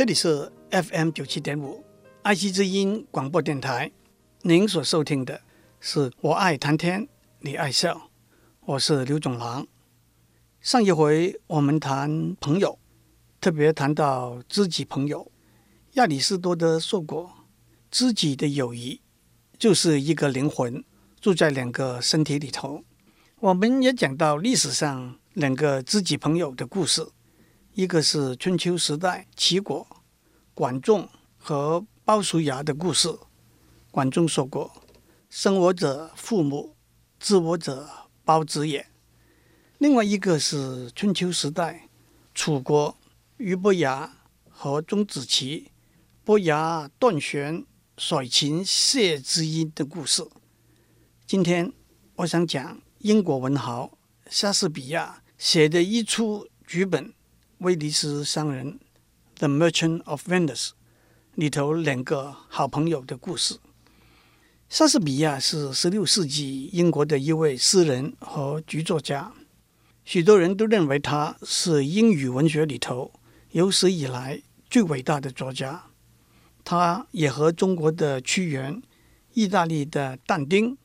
这里是 FM 九七点五爱惜之音广播电台，您所收听的是我爱谈天，你爱笑，我是刘总郎。上一回我们谈朋友，特别谈到知己朋友。亚里士多德说过，知己的友谊就是一个灵魂住在两个身体里头。我们也讲到历史上两个知己朋友的故事。一个是春秋时代齐国管仲和鲍叔牙的故事。管仲说过：“生我者父母，知我者胞子也。”另外一个是春秋时代楚国俞伯牙和钟子期，伯牙断弦甩琴谢知音的故事。今天我想讲英国文豪莎士比亚写的一出剧本。威尼斯商人《The Merchant of Venice》里头两个好朋友的故事。莎士比亚是十六世纪英国的一位诗人和剧作家，许多人都认为他是英语文学里头有史以来最伟大的作家。他也和中国的屈原、意大利的但丁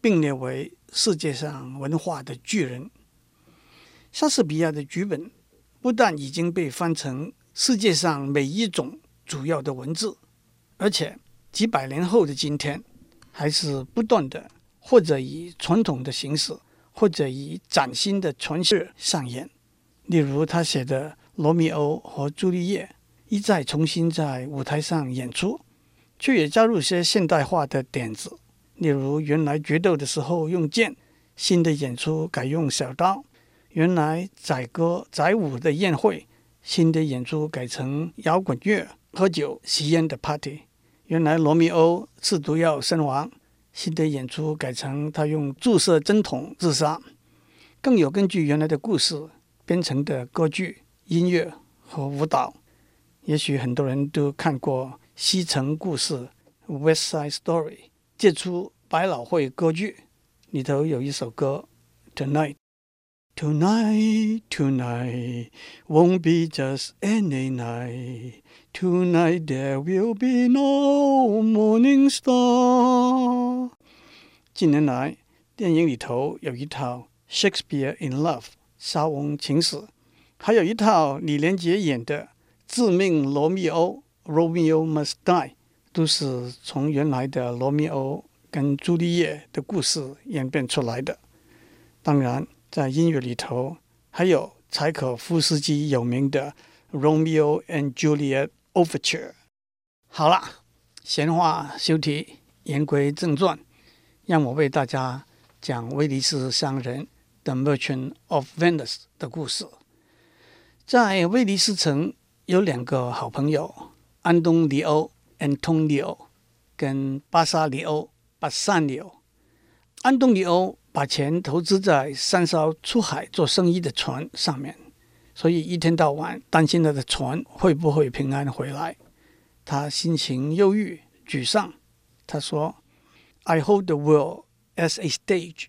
并列为世界上文化的巨人。莎士比亚的剧本。不但已经被翻成世界上每一种主要的文字，而且几百年后的今天，还是不断的或者以传统的形式，或者以崭新的诠释上演。例如他写的《罗密欧和朱丽叶》一再重新在舞台上演出，却也加入些现代化的点子，例如原来决斗的时候用剑，新的演出改用小刀。原来载歌载舞的宴会，新的演出改成摇滚乐、喝酒、吸烟的 party。原来罗密欧吃毒药身亡，新的演出改成他用注射针筒自杀。更有根据原来的故事编成的歌剧、音乐和舞蹈。也许很多人都看过《西城故事》（West Side Story），杰出百老汇歌剧里头有一首歌《Tonight》。Tonight, tonight won't be just any night. Tonight there will be no morning star. 近年来，电影里头有一套《Shakespeare in Love》莎翁情史，还有一套李连杰演的《致命罗密欧》（Romeo Must Die），都是从原来的罗密欧跟朱丽叶的故事演变出来的。当然。在音乐里头，还有柴可夫斯基有名的《Romeo and Juliet Overture》。好了，闲话休提，言归正传，让我为大家讲威尼斯商人 The Merchant of Venice 的故事。在威尼斯城有两个好朋友，安东尼欧 （Antonio） 跟巴萨里欧 （Bassanio）。安东尼欧。把钱投资在三艘出海做生意的船上面，所以一天到晚担心他的船会不会平安回来。他心情忧郁、沮丧。他说：“I hold the world as a stage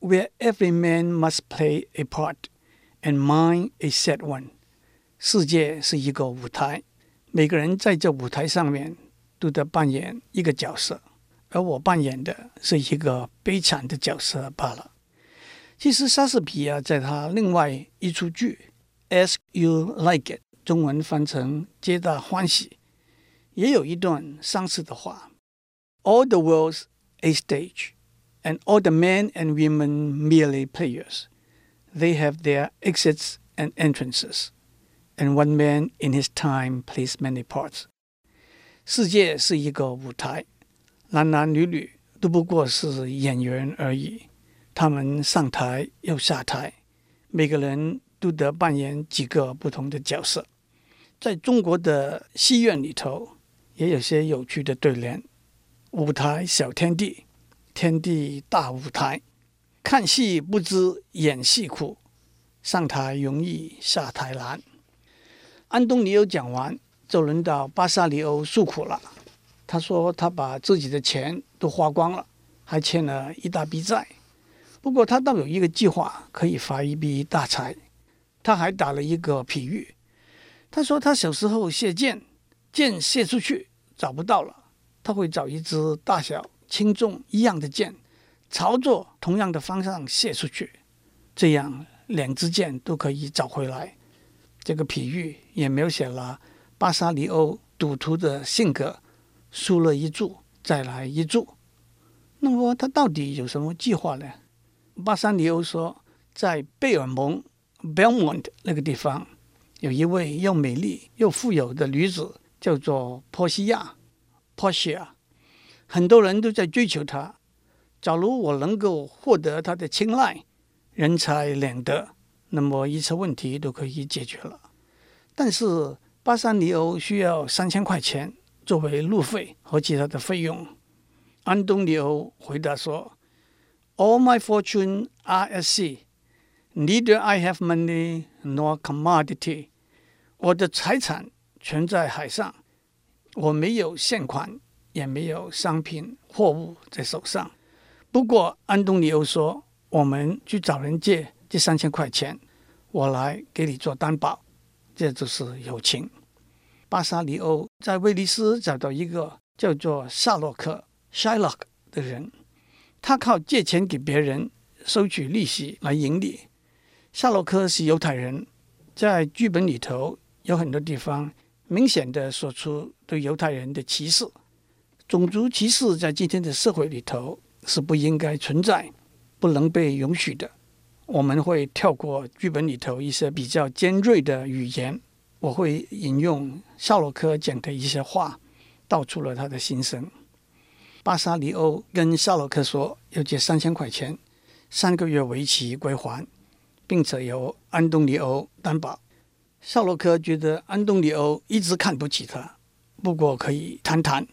where every man must play a part, and mine a sad one。”世界是一个舞台，每个人在这舞台上面都得扮演一个角色。而我扮演的是一个悲惨的角色罢了。其实莎士比亚在他另外一出剧《As You Like It》中文翻成“皆大欢喜”，也有一段相似的话：“All the world's a stage, and all the men and women merely players. They have their exits and entrances, and one man in his time plays many parts.” 世界是一个舞台。 男男女女都不过是演员而已，他们上台又下台，每个人都得扮演几个不同的角色。在中国的戏院里头，也有些有趣的对联：舞台小天地，天地大舞台。看戏不知演戏苦，上台容易下台难。安东尼欧讲完，就轮到巴萨里欧诉苦了。他说：“他把自己的钱都花光了，还欠了一大笔债。不过他倒有一个计划，可以发一笔大财。他还打了一个比喻。他说他小时候射箭，箭射出去找不到了，他会找一支大小轻重一样的箭，朝着同样的方向射出去，这样两支箭都可以找回来。这个比喻也描写了巴沙里欧赌徒的性格，输了一注再来一注。那么他到底有什么计划呢？巴沙里欧说，在贝尔蒙 （Belmont） 那个地方，有一位又美丽又富有的女子，叫做波西亚 （Portia）。很多人都在追求她。假如我能够获得她的青睐，人财两得，那么一切问题都可以解决了。但是巴沙里欧需要三千块钱作为路费和其他的费用。安东尼欧回答说：“All my fortune are at sea. Neither I have money nor commodity.” 我的财产全在海上，我没有现款，也没有商品货物在手上。不过，安东尼欧说：“我们去找人借这三千块钱，我来给你做担保，这就是友情。”巴沙里欧在威尼斯找到一个叫做夏洛克 （Shylock） 的人，他靠借钱给别人收取利息来盈利。夏洛克是犹太人，在剧本里头。有很多地方明显的说出对犹太人的歧视，种族歧视在今天的社会里头是不应该存在、不能被允许的。我们会跳过剧本里头一些比较尖锐的语言，我会引用夏洛克讲的一些话，道出了他的心声。巴沙里欧跟夏洛克说要借三千块钱，三个月为期归还，并且由安东尼欧担保。夏洛克觉得安东尼欧一直看不起他，不过可以谈谈。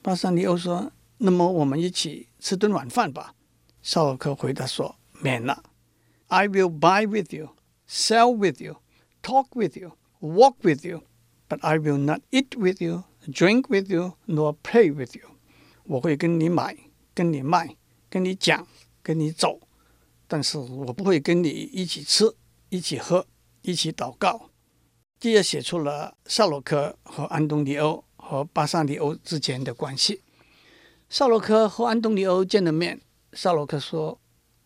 巴沙里欧说：“那么我们一起吃顿晚饭吧。”夏洛克回答说：“免了。I will buy with you, sell with you, talk with you, walk with you, but I will not eat with you, drink with you, nor play with you。我会跟你买，跟你卖，跟你讲，跟你走，但是我不会跟你一起吃，一起喝，一起祷告。”这也写出了夏洛克和安东尼欧和巴萨里欧之间的关系。夏洛克和安东尼欧见了面，夏洛克说：“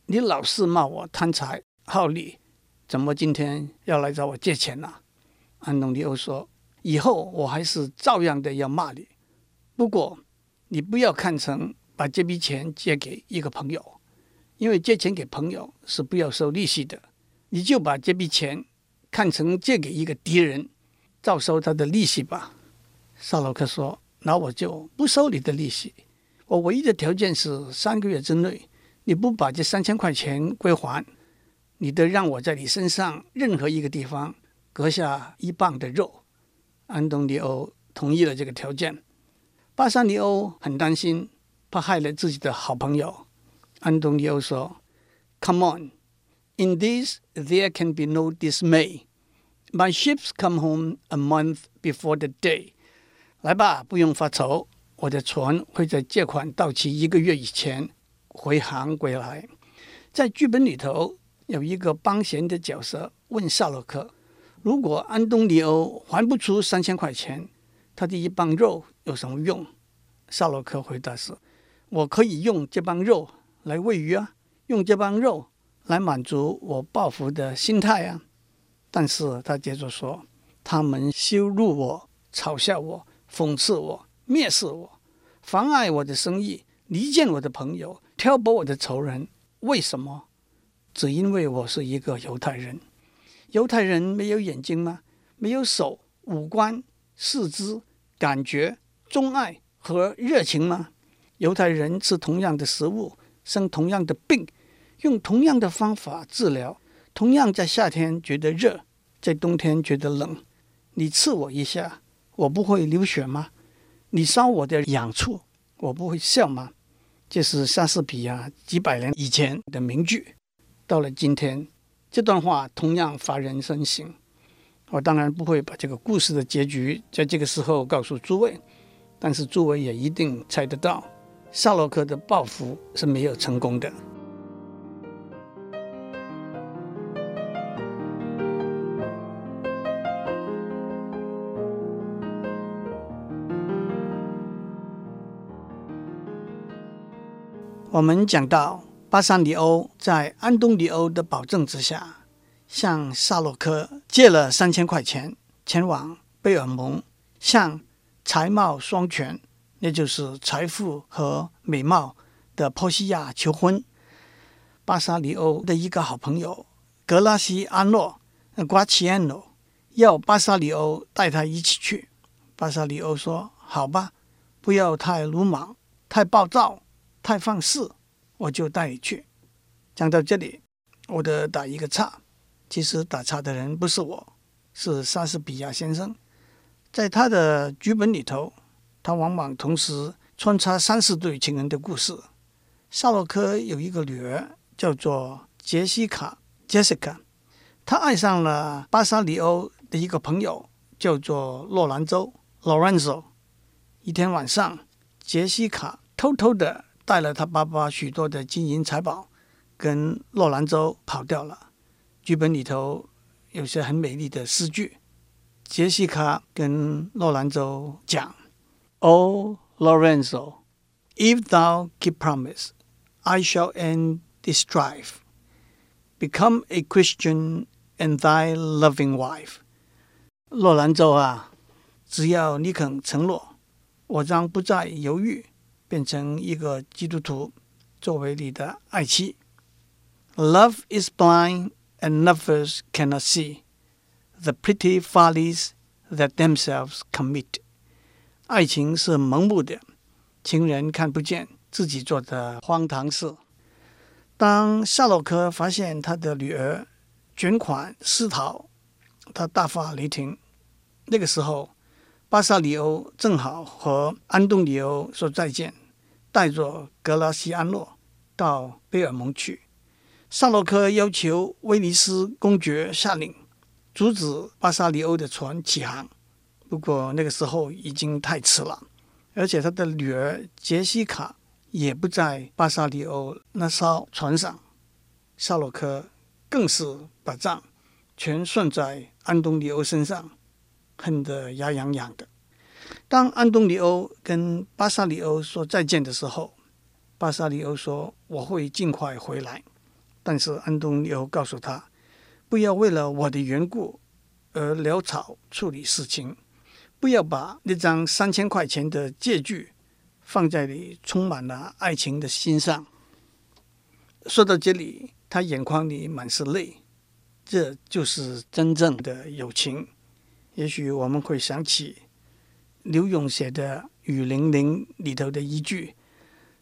你老是骂我贪财好利，怎么今天要来找我借钱呢？”安东尼欧说：“以后我还是照样的要骂你，不过你不要看成把这笔钱借给一个朋友，因为借钱给朋友是不要收利息的，你就把这笔钱。”看成借给一个敌人，照收他的利息吧。萨洛克说：“那我就不收你的利息。我唯一的条件是三个月之内，你不把这三千块钱归还，你得让我在你身上任何一个地方割下一磅的肉。”安东尼欧同意了这个条件。巴沙尼欧很担心，怕害了自己的好朋友。安东尼欧说：“Come on。” In this, there can be no dismay. My ships come home a month before the day. 来吧，不用发愁，我的船会在借款到期一个月以前回航归来。在剧本里头，有一个帮闲的角色问夏洛克：如果安东尼欧还不出三千块钱，他的一磅肉有什么用？夏洛克回答是：我可以用这磅肉来喂鱼啊，用这磅肉。来满足我报复的心态啊！但是他接着说：“他们羞辱我、嘲笑我、讽刺我、蔑视我，妨碍我的生意，离间我的朋友，挑拨我的仇人。为什么？只因为我是一个犹太人。犹太人没有眼睛吗？没有手、五官、四肢、感觉、钟爱和热情吗？犹太人吃同样的食物，生同样的病。”用同样的方法治疗，同样在夏天觉得热，在冬天觉得冷。你刺我一下，我不会流血吗？你烧我的痒处，我不会笑吗？这是莎士比亚几百年以前的名句。到了今天，这段话同样发人深省。我当然不会把这个故事的结局在这个时候告诉诸位但是诸位也一定猜得到夏洛克的报复是没有成功的。我们讲到巴沙里欧在安东尼欧的保证之下，向萨洛克借了三千块钱，前往贝尔蒙，向才貌双全，那就是财富和美貌的波西亚求婚。巴沙里欧的一个好朋友格拉西安诺·瓜奇安诺要巴沙里欧带他一起去。巴沙里欧说：“好吧，不要太鲁莽、太暴躁。”太放肆，我就带你去。讲到这里，我得打一个岔。其实打岔的人不是我，是莎士比亚先生。在他的剧本里头，他往往同时穿插三四对情人的故事。夏洛克有一个女儿，叫做杰西卡 （Jessica），她爱上了巴沙里欧的一个朋友，叫做洛兰州 （Lorenzo）。一天晚上，杰西卡偷偷的。带了他爸爸许多的金银财宝，跟洛兰州跑掉了。剧本里头有些很美丽的诗句。杰西卡跟洛兰州讲：“Oh, Lorenzo, if thou keep promise, I shall end this strife, become a Christian and thy loving wife。”洛兰州啊，只要你肯承诺，我将不再犹豫。变成一个基督徒，作为你的爱妻。Love is blind and lovers cannot see the pretty follies that themselves commit。爱情是盲目的，情人看不见自己做的荒唐事。当夏洛克发现他的女儿卷款私逃，他大发雷霆。那个时候，巴萨里欧正好和安东尼欧说再见。带着格拉西安诺到贝尔蒙去，萨洛克要求威尼斯公爵下令阻止巴沙里欧的船起航。不过那个时候已经太迟了，而且他的女儿杰西卡也不在巴沙里欧那艘船上。萨洛克更是把账全算在安东尼欧身上，恨得牙痒痒的。当安东尼欧跟巴萨里欧说再见的时候，巴萨里欧说：“我会尽快回来。”但是安东尼欧告诉他：“不要为了我的缘故而潦草处理事情，不要把那张三千块钱的借据放在你充满了爱情的心上。”说到这里，他眼眶里满是泪。这就是真正的友情。也许我们会想起。刘永写的《雨霖铃》里头的一句：“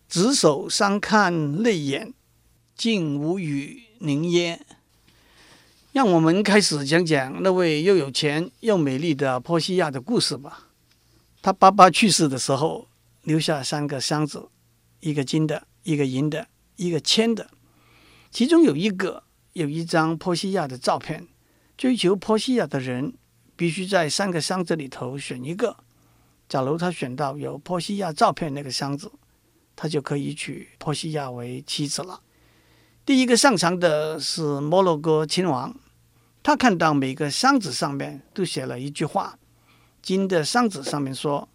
执手相看泪眼，竟无语凝噎。”让我们开始讲讲那位又有钱又美丽的波西亚的故事吧。他爸爸去世的时候，留下三个箱子：一个金的，一个银的，一个铅的。其中有一个有一张波西亚的照片。追求波西亚的人必须在三个箱子里头选一个。假如他选到有波西亚照片那个箱子，他就可以娶波西亚为妻子了。第一个上场的是摩洛哥亲王，他看到每个箱子上面都写了一句话：金的箱子上面说，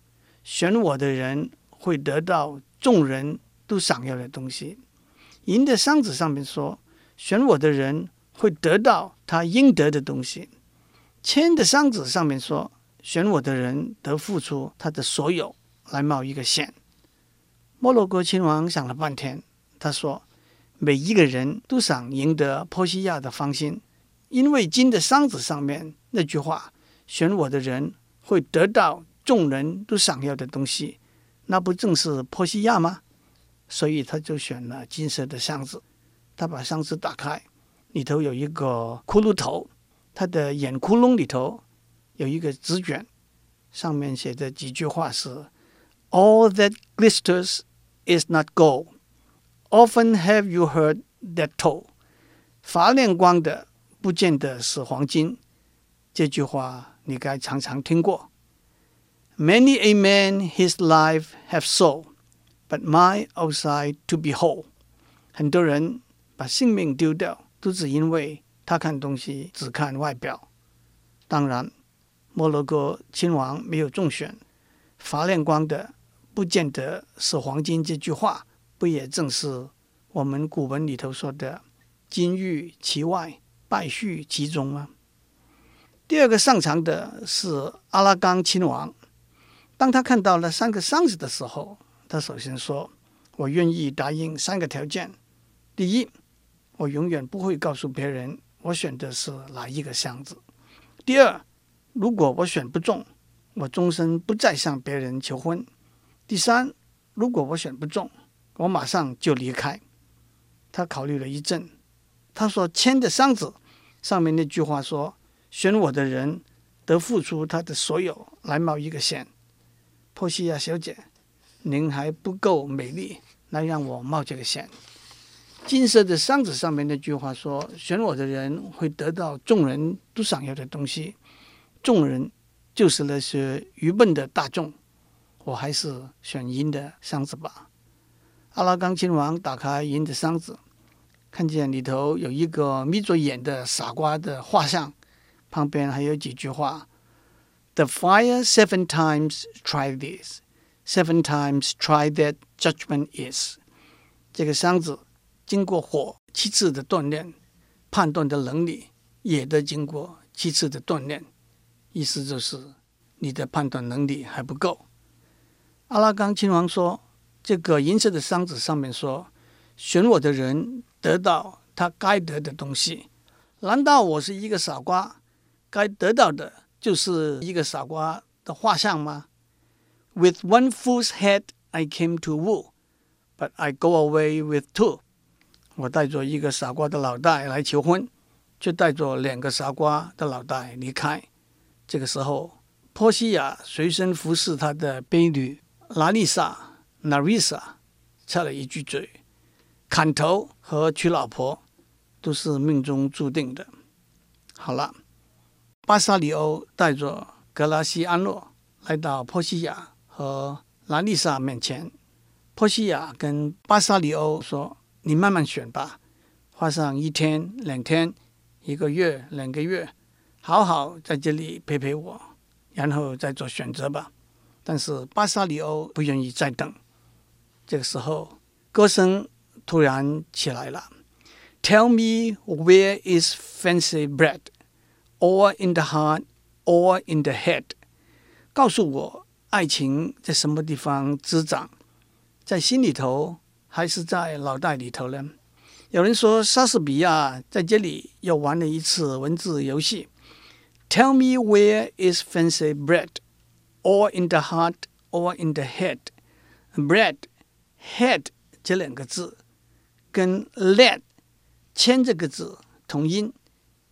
选我的人会得到众人都想要的东西；银的箱子上面说，选我的人会得到他应得的东西；铅的箱子上面说。选我的人得付出他的所有来冒一个险。摩洛哥亲王想了半天，他说：“每一个人都想赢得波西亚的芳心，因为金的箱子上面那句话‘选我的人会得到众人都想要的东西’，那不正是波西亚吗？所以他就选了金色的箱子。他把箱子打开，里头有一个骷髅头，他的眼窟窿里头。”有一个纸卷，上面写的几句话是：“All that glisters is not gold. Often have you heard that told？” 发亮光的不见得是黄金。这句话你该常常听过。Many a man his life have sold, but mine outside to behold。很多人把性命丢掉，都只因为他看东西只看外表。当然。摩洛哥亲王没有中选，发亮光的不见得是黄金。这句话不也正是我们古文里头说的“金玉其外，败絮其中”吗？第二个上场的是阿拉冈亲王。当他看到了三个箱子的时候，他首先说：“我愿意答应三个条件。第一，我永远不会告诉别人我选的是哪一个箱子。第二，如果我选不中，我终身不再向别人求婚。第三，如果我选不中，我马上就离开。”他考虑了一阵，他说：“签的箱子上面那句话说，选我的人得付出他的所有来冒一个险。”波西亚小姐，您还不够美丽来让我冒这个险。金色的箱子上面那句话说：“选我的人会得到众人都想要的东西。”众人就是那些愚笨的大众。我还是选银的箱子吧。阿拉冈亲王打开银的箱子，看见里头有一个眯着眼的傻瓜的画像，旁边还有几句话。The fire seven times tried this, seven times tried that judgment is。这个箱子经过火七次的锻炼，判断的能力也得经过七次的锻炼。意思就是你的判断能力还不够。阿拉冈亲王说：“这个银色的箱子上面说，选我的人得到他该得的东西。难道我是一个傻瓜？该得到的？”就是一个傻瓜的画像吗？With one fool's head I came to woo, but I go away with two。我带着一个傻瓜的脑袋来求婚，却带着两个傻瓜的脑袋离开。这个时候，波西亚随身服侍他的婢女拉丽莎 （Narissa） 插了一句嘴：“砍头和娶老婆都是命中注定的。”好了。巴沙里欧带着格拉西安诺来到波西亚和拉丽莎面前。波西亚跟巴沙里欧说：“你慢慢选吧，花上一天、两天、一个月、两个月，好好在这里陪陪我，然后再做选择吧。”但是巴萨里欧不愿意再等。这个时候，歌声突然起来了：“Tell me where is fancy bred。” Or in the heart, or in the head。告诉我，爱情在什么地方滋长？在心里头，还是在脑袋里头呢？有人说，莎士比亚在这里又玩了一次文字游戏。Tell me where is fancy bred? Or in the heart, or in the head? Bred, head 这两个字跟 led 签这个字同音。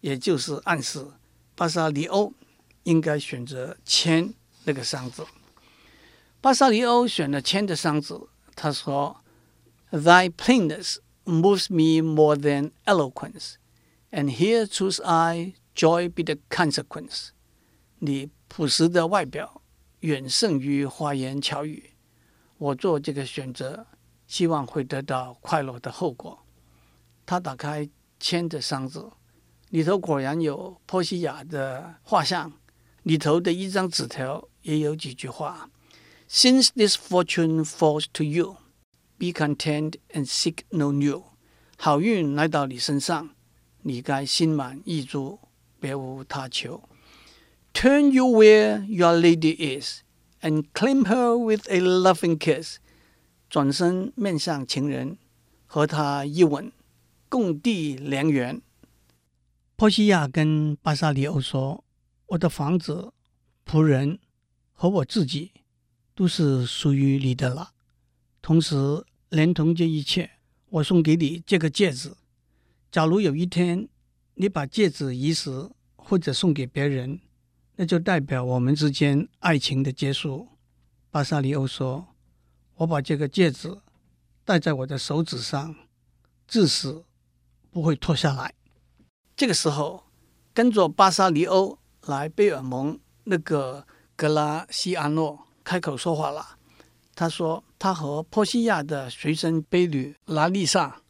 也就是暗示巴沙里欧应该选择签那个箱子。巴沙里欧选了签的箱子，他说：“Thy plainness moves me more than eloquence, and here choose I joy be the consequence。”你朴实的外表远胜于花言巧语，我做这个选择，希望会得到快乐的后果。他打开签的箱子。里头果然有波西亚的画像，里头的一张纸条也有几句话：“Since this fortune falls to you, be content and seek no new。”好运来到你身上，你该心满意足，别无他求。“Turn you where your lady is, and claim her with a loving kiss。”转身面向情人，和他一吻，共缔良缘。波西亚跟巴萨里欧说：“我的房子、仆人和我自己都是属于你的了。同时，连同这一切，我送给你这个戒指。假如有一天你把戒指遗失或者送给别人，那就代表我们之间爱情的结束。”巴沙里欧说：“我把这个戒指戴在我的手指上，至死不会脱下来。”这个时候，跟着巴沙里欧来贝尔蒙那个格拉西安诺开口说话了。他说：“他和波西亚的随身婢女拉丽莎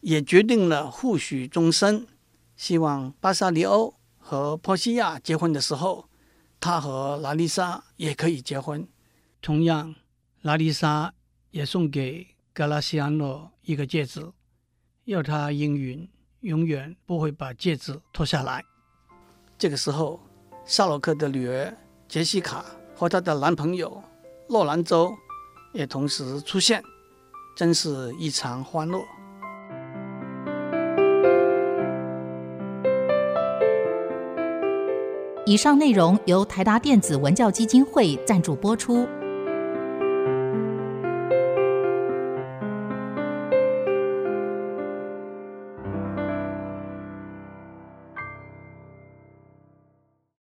也决定了互许终身，希望巴沙里欧和波西亚结婚的时候，他和拉丽莎也可以结婚。同样，拉丽莎也送给格拉西安诺一个戒指，要他应允永远不会把戒指脱下来。这个时候，夏洛克的女儿杰西卡和她的男朋友洛兰州也同时出现，真是异常欢乐。以上内容由台达电子文教基金会赞助播出。